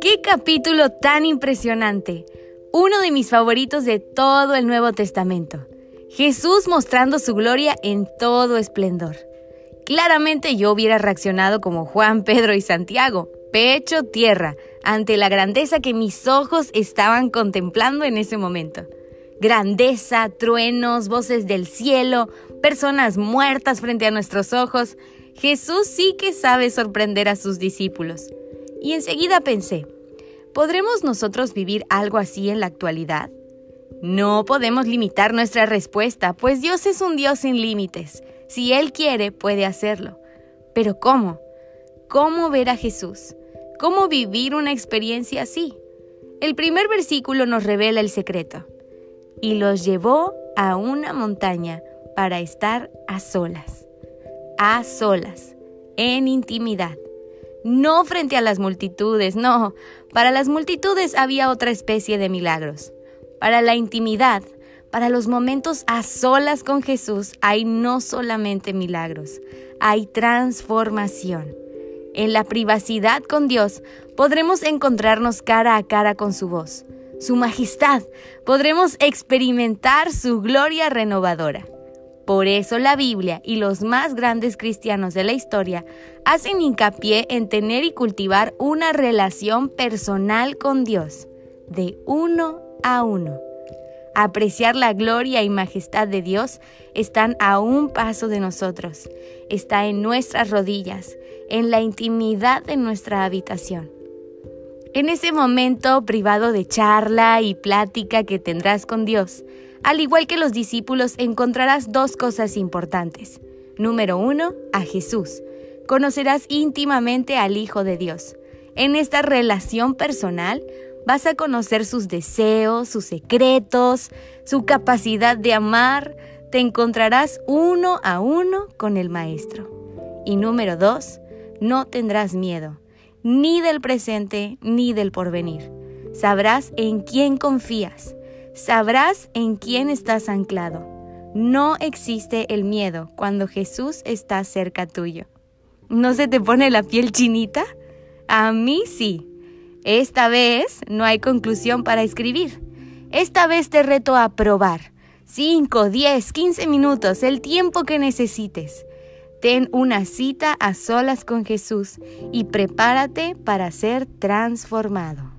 ¡Qué capítulo tan impresionante! Uno de mis favoritos de todo el Nuevo Testamento. Jesús mostrando su gloria en todo esplendor. Claramente yo hubiera reaccionado como Juan, Pedro y Santiago, pecho tierra, ante la grandeza que mis ojos estaban contemplando en ese momento. Grandeza, truenos, voces del cielo, personas muertas frente a nuestros ojos. Jesús sí que sabe sorprender a sus discípulos. Y enseguida pensé, ¿podremos nosotros vivir algo así en la actualidad? No podemos limitar nuestra respuesta, pues Dios es un Dios sin límites. Si Él quiere, puede hacerlo. Pero ¿cómo? ¿Cómo ver a Jesús? ¿Cómo vivir una experiencia así? El primer versículo nos revela el secreto. Y los llevó a una montaña para estar a solas. A solas, en intimidad no frente a las multitudes, no. Para las multitudes había otra especie de milagros. Para la intimidad, para los momentos a solas con Jesús, hay no solamente milagros, hay transformación. En la privacidad con Dios podremos encontrarnos cara a cara con su voz, su majestad, podremos experimentar su gloria renovadora. Por eso la Biblia y los más grandes cristianos de la historia hacen hincapié en tener y cultivar una relación personal con Dios, de uno a uno. Apreciar la gloria y majestad de Dios están a un paso de nosotros, está en nuestras rodillas, en la intimidad de nuestra habitación. En ese momento privado de charla y plática que tendrás con Dios, al igual que los discípulos, encontrarás dos cosas importantes. Número uno, a Jesús. Conocerás íntimamente al Hijo de Dios. En esta relación personal vas a conocer sus deseos, sus secretos, su capacidad de amar. Te encontrarás uno a uno con el Maestro. Y número dos, no tendrás miedo, ni del presente ni del porvenir. Sabrás en quién confías Sabrás en quién estás anclado. No existe el miedo cuando Jesús está cerca tuyo. ¿No se te pone la piel chinita? A mí sí. Esta vez no hay conclusión para escribir. Esta vez te reto a probar. 5, 10, 15 minutos, el tiempo que necesites. Ten una cita a solas con Jesús y prepárate para ser transformado.